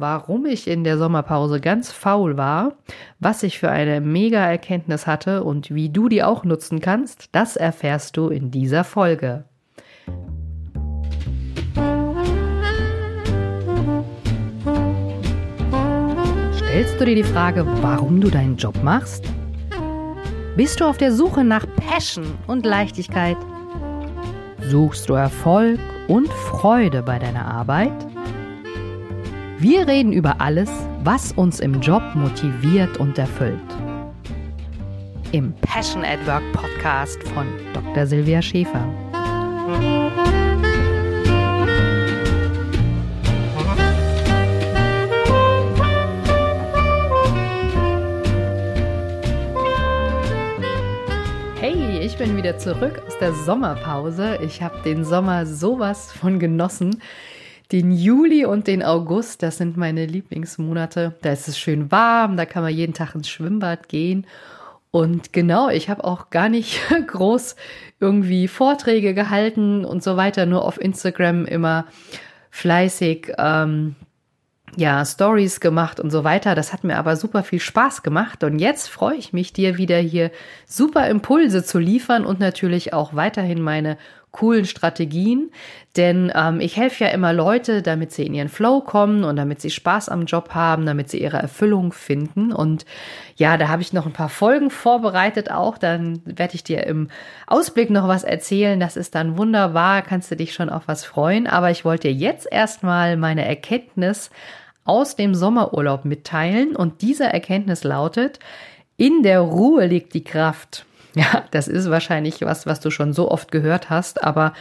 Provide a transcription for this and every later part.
warum ich in der Sommerpause ganz faul war, was ich für eine mega Erkenntnis hatte und wie du die auch nutzen kannst, das erfährst du in dieser Folge. Stellst du dir die Frage, warum du deinen Job machst? Bist du auf der Suche nach Passion und Leichtigkeit? Suchst du Erfolg und Freude bei deiner Arbeit? Wir reden über alles, was uns im Job motiviert und erfüllt. Im Passion at Work Podcast von Dr. Silvia Schäfer. Hey, ich bin wieder zurück aus der Sommerpause. Ich habe den Sommer sowas von genossen. Den Juli und den August, das sind meine Lieblingsmonate. Da ist es schön warm, da kann man jeden Tag ins Schwimmbad gehen. Und genau, ich habe auch gar nicht groß irgendwie Vorträge gehalten und so weiter, nur auf Instagram immer fleißig ähm, ja, Stories gemacht und so weiter. Das hat mir aber super viel Spaß gemacht. Und jetzt freue ich mich, dir wieder hier super Impulse zu liefern und natürlich auch weiterhin meine coolen Strategien, denn ähm, ich helfe ja immer Leute, damit sie in ihren Flow kommen und damit sie Spaß am Job haben, damit sie ihre Erfüllung finden. Und ja, da habe ich noch ein paar Folgen vorbereitet auch. Dann werde ich dir im Ausblick noch was erzählen. Das ist dann wunderbar, kannst du dich schon auf was freuen. Aber ich wollte dir jetzt erstmal meine Erkenntnis aus dem Sommerurlaub mitteilen. Und diese Erkenntnis lautet, in der Ruhe liegt die Kraft. Ja, das ist wahrscheinlich was, was du schon so oft gehört hast, aber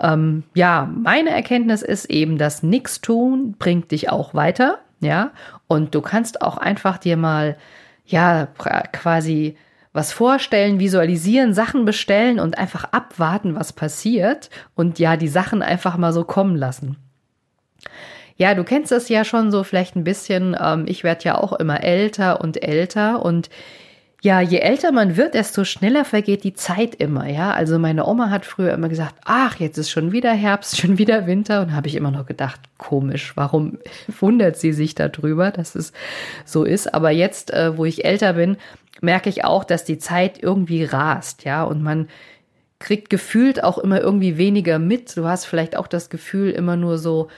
ähm, ja, meine Erkenntnis ist eben, dass nichts tun bringt dich auch weiter, ja, und du kannst auch einfach dir mal, ja, quasi was vorstellen, visualisieren, Sachen bestellen und einfach abwarten, was passiert und ja, die Sachen einfach mal so kommen lassen. Ja, du kennst das ja schon so vielleicht ein bisschen. Ähm, ich werde ja auch immer älter und älter und ja, je älter man wird, desto schneller vergeht die Zeit immer, ja. Also meine Oma hat früher immer gesagt, ach, jetzt ist schon wieder Herbst, schon wieder Winter. Und habe ich immer noch gedacht, komisch, warum wundert sie sich darüber, dass es so ist. Aber jetzt, äh, wo ich älter bin, merke ich auch, dass die Zeit irgendwie rast, ja. Und man kriegt gefühlt auch immer irgendwie weniger mit. Du hast vielleicht auch das Gefühl, immer nur so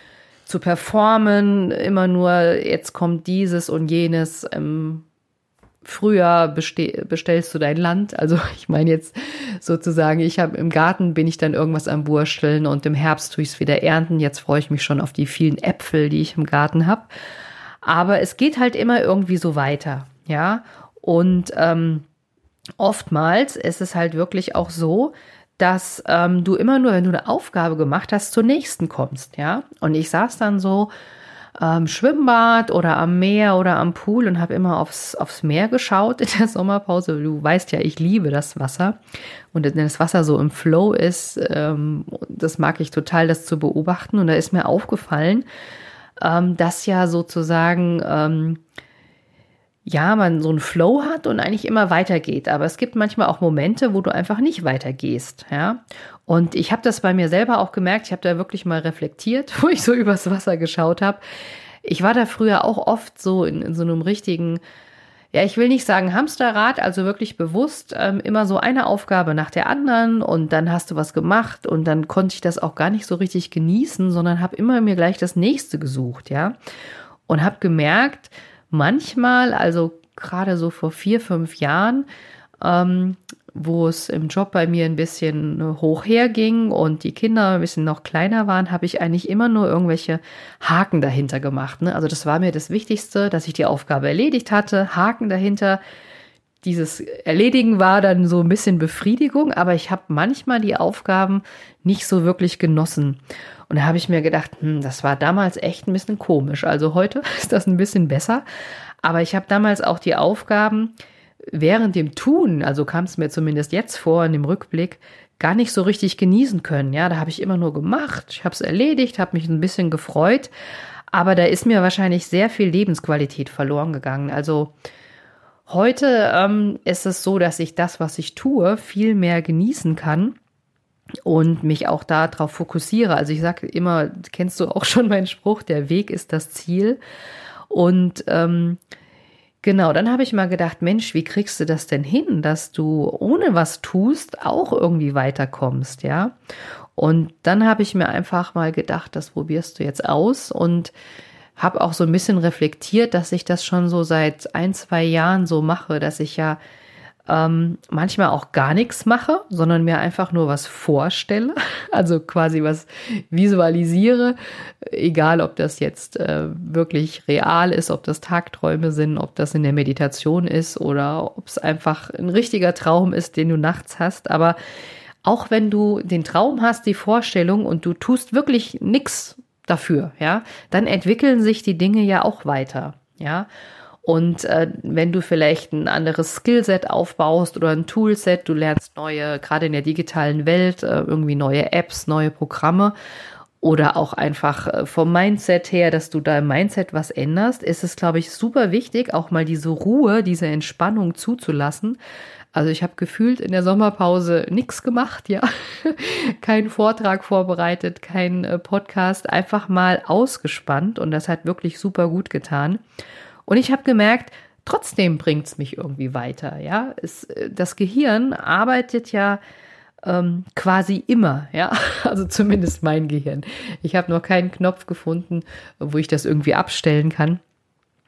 zu performen, immer nur, jetzt kommt dieses und jenes. Ähm, Früher bestellst du dein Land. Also ich meine jetzt sozusagen, ich habe im Garten bin ich dann irgendwas am Wursteln und im Herbst tue ich es wieder ernten. Jetzt freue ich mich schon auf die vielen Äpfel, die ich im Garten habe. Aber es geht halt immer irgendwie so weiter, ja. Und ähm, oftmals ist es halt wirklich auch so, dass ähm, du immer nur, wenn du eine Aufgabe gemacht hast, zur nächsten kommst, ja. Und ich saß dann so ähm, Schwimmbad oder am Meer oder am Pool und habe immer aufs, aufs Meer geschaut in der Sommerpause. Du weißt ja, ich liebe das Wasser. Und wenn das Wasser so im Flow ist, ähm, das mag ich total, das zu beobachten. Und da ist mir aufgefallen, ähm, dass ja sozusagen ähm, ja, man so einen Flow hat und eigentlich immer weitergeht. Aber es gibt manchmal auch Momente, wo du einfach nicht weitergehst, ja. Und ich habe das bei mir selber auch gemerkt. Ich habe da wirklich mal reflektiert, wo ich so übers Wasser geschaut habe. Ich war da früher auch oft so in, in so einem richtigen, ja, ich will nicht sagen Hamsterrad, also wirklich bewusst ähm, immer so eine Aufgabe nach der anderen und dann hast du was gemacht und dann konnte ich das auch gar nicht so richtig genießen, sondern habe immer mir gleich das nächste gesucht, ja. Und habe gemerkt, manchmal, also gerade so vor vier, fünf Jahren, ähm, wo es im Job bei mir ein bisschen hoch herging und die Kinder ein bisschen noch kleiner waren, habe ich eigentlich immer nur irgendwelche Haken dahinter gemacht. Ne? Also das war mir das Wichtigste, dass ich die Aufgabe erledigt hatte, Haken dahinter. Dieses Erledigen war dann so ein bisschen Befriedigung, aber ich habe manchmal die Aufgaben nicht so wirklich genossen. Und da habe ich mir gedacht, hm, das war damals echt ein bisschen komisch. Also heute ist das ein bisschen besser. Aber ich habe damals auch die Aufgaben während dem Tun, also kam es mir zumindest jetzt vor in dem Rückblick, gar nicht so richtig genießen können. Ja, da habe ich immer nur gemacht, ich habe es erledigt, habe mich ein bisschen gefreut, aber da ist mir wahrscheinlich sehr viel Lebensqualität verloren gegangen. Also heute ähm, ist es so, dass ich das, was ich tue, viel mehr genießen kann und mich auch darauf fokussiere. Also ich sage immer, kennst du auch schon meinen Spruch, der Weg ist das Ziel. Und ähm, genau, dann habe ich mal gedacht, Mensch, wie kriegst du das denn hin, dass du ohne was tust auch irgendwie weiterkommst, ja? Und dann habe ich mir einfach mal gedacht, das probierst du jetzt aus und habe auch so ein bisschen reflektiert, dass ich das schon so seit ein, zwei Jahren so mache, dass ich ja ähm, manchmal auch gar nichts mache, sondern mir einfach nur was vorstelle, also quasi was visualisiere, egal ob das jetzt äh, wirklich real ist, ob das Tagträume sind, ob das in der Meditation ist oder ob es einfach ein richtiger Traum ist, den du nachts hast. Aber auch wenn du den Traum hast, die Vorstellung und du tust wirklich nichts dafür, ja, dann entwickeln sich die Dinge ja auch weiter, ja. Und äh, wenn du vielleicht ein anderes Skillset aufbaust oder ein Toolset, du lernst neue, gerade in der digitalen Welt, äh, irgendwie neue Apps, neue Programme oder auch einfach äh, vom Mindset her, dass du da im Mindset was änderst, ist es, glaube ich, super wichtig, auch mal diese Ruhe, diese Entspannung zuzulassen. Also ich habe gefühlt in der Sommerpause nichts gemacht, ja. kein Vortrag vorbereitet, kein äh, Podcast, einfach mal ausgespannt und das hat wirklich super gut getan. Und ich habe gemerkt, trotzdem bringt es mich irgendwie weiter. Ja, es, äh, das Gehirn arbeitet ja ähm, quasi immer, ja, also zumindest mein Gehirn. Ich habe noch keinen Knopf gefunden, wo ich das irgendwie abstellen kann.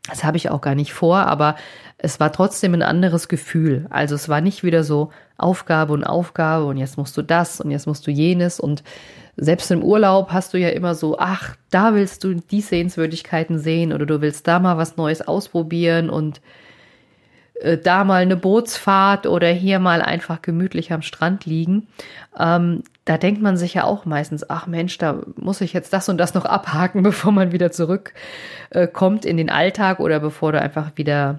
Das habe ich auch gar nicht vor, aber es war trotzdem ein anderes Gefühl. Also es war nicht wieder so Aufgabe und Aufgabe und jetzt musst du das und jetzt musst du jenes und selbst im Urlaub hast du ja immer so, ach, da willst du die Sehenswürdigkeiten sehen oder du willst da mal was Neues ausprobieren und äh, da mal eine Bootsfahrt oder hier mal einfach gemütlich am Strand liegen. Ähm, da denkt man sich ja auch meistens, ach Mensch, da muss ich jetzt das und das noch abhaken, bevor man wieder zurückkommt äh, in den Alltag oder bevor du einfach wieder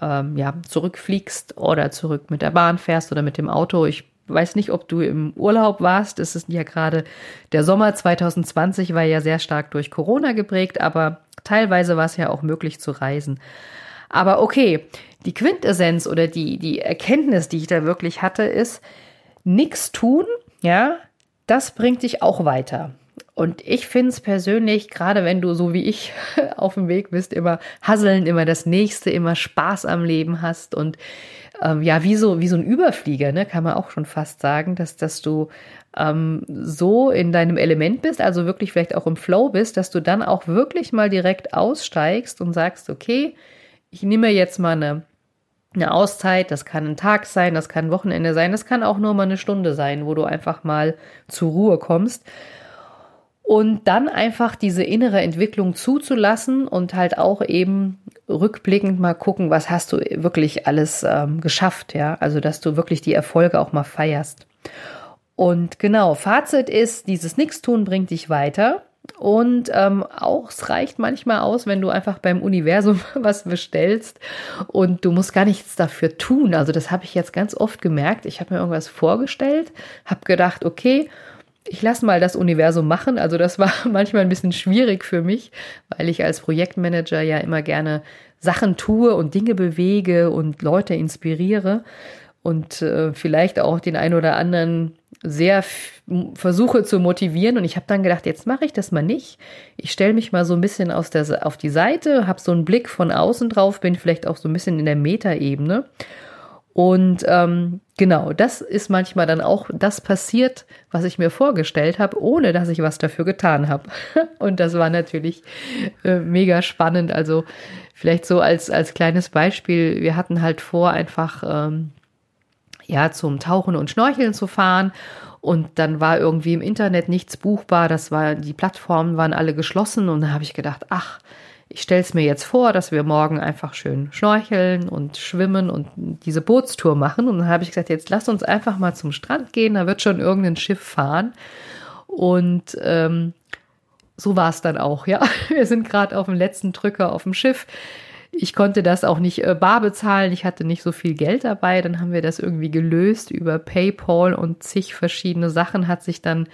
ähm, ja, zurückfliegst oder zurück mit der Bahn fährst oder mit dem Auto. Ich weiß nicht, ob du im Urlaub warst. Es ist ja gerade der Sommer 2020 war ja sehr stark durch Corona geprägt, aber teilweise war es ja auch möglich zu reisen. Aber okay, die Quintessenz oder die, die Erkenntnis, die ich da wirklich hatte, ist, nichts tun, ja, das bringt dich auch weiter. Und ich finde es persönlich, gerade wenn du so wie ich auf dem Weg bist, immer hasseln, immer das Nächste, immer Spaß am Leben hast und ähm, ja, wie so, wie so ein Überflieger, ne, kann man auch schon fast sagen, dass, dass du ähm, so in deinem Element bist, also wirklich vielleicht auch im Flow bist, dass du dann auch wirklich mal direkt aussteigst und sagst, okay, ich nehme jetzt mal eine, eine Auszeit, das kann ein Tag sein, das kann ein Wochenende sein, das kann auch nur mal eine Stunde sein, wo du einfach mal zur Ruhe kommst und dann einfach diese innere Entwicklung zuzulassen und halt auch eben rückblickend mal gucken, was hast du wirklich alles ähm, geschafft, ja, also dass du wirklich die Erfolge auch mal feierst. Und genau, Fazit ist, dieses Nichtstun bringt dich weiter. Und ähm, auch es reicht manchmal aus, wenn du einfach beim Universum was bestellst und du musst gar nichts dafür tun. Also das habe ich jetzt ganz oft gemerkt. Ich habe mir irgendwas vorgestellt, habe gedacht, okay, ich lasse mal das Universum machen. Also das war manchmal ein bisschen schwierig für mich, weil ich als Projektmanager ja immer gerne Sachen tue und Dinge bewege und Leute inspiriere und äh, vielleicht auch den einen oder anderen sehr versuche zu motivieren. Und ich habe dann gedacht, jetzt mache ich das mal nicht. Ich stelle mich mal so ein bisschen aus der, auf die Seite, habe so einen Blick von außen drauf, bin vielleicht auch so ein bisschen in der Metaebene und ähm, genau, das ist manchmal dann auch das passiert, was ich mir vorgestellt habe, ohne dass ich was dafür getan habe. Und das war natürlich äh, mega spannend. Also vielleicht so als, als kleines Beispiel, wir hatten halt vor, einfach ähm, ja zum Tauchen und Schnorcheln zu fahren. Und dann war irgendwie im Internet nichts buchbar. Das war, die Plattformen waren alle geschlossen. Und dann habe ich gedacht, ach, ich stelle es mir jetzt vor, dass wir morgen einfach schön schnorcheln und schwimmen und diese Bootstour machen. Und dann habe ich gesagt, jetzt lass uns einfach mal zum Strand gehen, da wird schon irgendein Schiff fahren. Und ähm, so war es dann auch, ja. Wir sind gerade auf dem letzten Drücker auf dem Schiff. Ich konnte das auch nicht äh, bar bezahlen, ich hatte nicht so viel Geld dabei. Dann haben wir das irgendwie gelöst über PayPal und zig verschiedene Sachen hat sich dann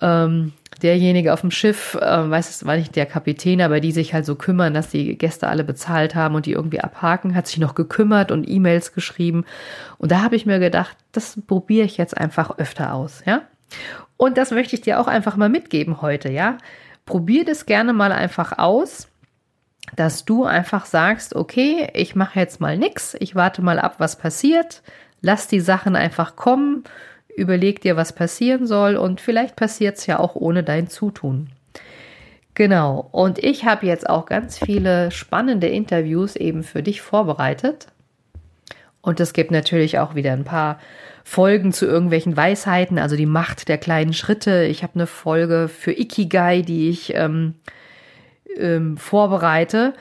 ähm, derjenige auf dem Schiff, äh, weiß es war nicht der Kapitän, aber die sich halt so kümmern, dass die Gäste alle bezahlt haben und die irgendwie abhaken, hat sich noch gekümmert und E-Mails geschrieben. Und da habe ich mir gedacht, das probiere ich jetzt einfach öfter aus, ja. Und das möchte ich dir auch einfach mal mitgeben heute, ja. Probier das gerne mal einfach aus, dass du einfach sagst, okay, ich mache jetzt mal nichts, ich warte mal ab, was passiert, lass die Sachen einfach kommen, überleg dir, was passieren soll und vielleicht passiert es ja auch ohne dein Zutun. Genau, und ich habe jetzt auch ganz viele spannende Interviews eben für dich vorbereitet. Und es gibt natürlich auch wieder ein paar Folgen zu irgendwelchen Weisheiten, also die Macht der kleinen Schritte. Ich habe eine Folge für Ikigai, die ich ähm, ähm, vorbereite.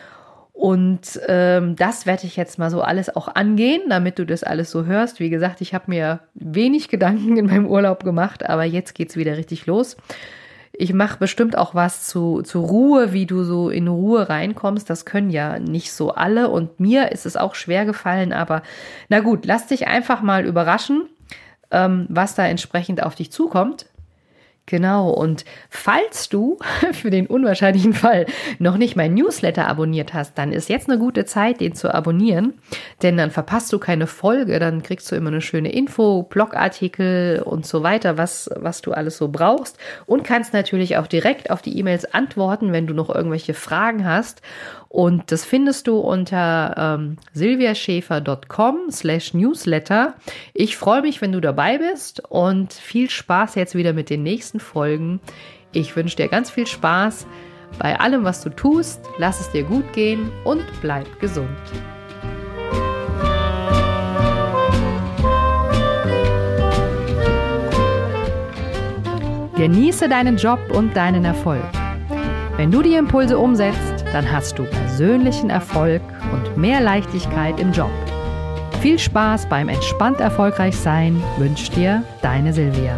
Und ähm, das werde ich jetzt mal so alles auch angehen, damit du das alles so hörst. Wie gesagt, ich habe mir wenig Gedanken in meinem Urlaub gemacht, aber jetzt geht es wieder richtig los. Ich mache bestimmt auch was zu, zu Ruhe, wie du so in Ruhe reinkommst. Das können ja nicht so alle. Und mir ist es auch schwer gefallen. Aber na gut, lass dich einfach mal überraschen, ähm, was da entsprechend auf dich zukommt. Genau, und falls du für den unwahrscheinlichen Fall noch nicht mein Newsletter abonniert hast, dann ist jetzt eine gute Zeit, den zu abonnieren, denn dann verpasst du keine Folge, dann kriegst du immer eine schöne Info, Blogartikel und so weiter, was, was du alles so brauchst und kannst natürlich auch direkt auf die E-Mails antworten, wenn du noch irgendwelche Fragen hast. Und das findest du unter ähm, silviaschäfer.com slash newsletter. Ich freue mich, wenn du dabei bist und viel Spaß jetzt wieder mit den nächsten Folgen. Ich wünsche dir ganz viel Spaß bei allem, was du tust. Lass es dir gut gehen und bleib gesund. Genieße deinen Job und deinen Erfolg. Wenn du die Impulse umsetzt, dann hast du persönlichen Erfolg und mehr Leichtigkeit im Job. Viel Spaß beim entspannt erfolgreich sein wünscht dir deine Silvia.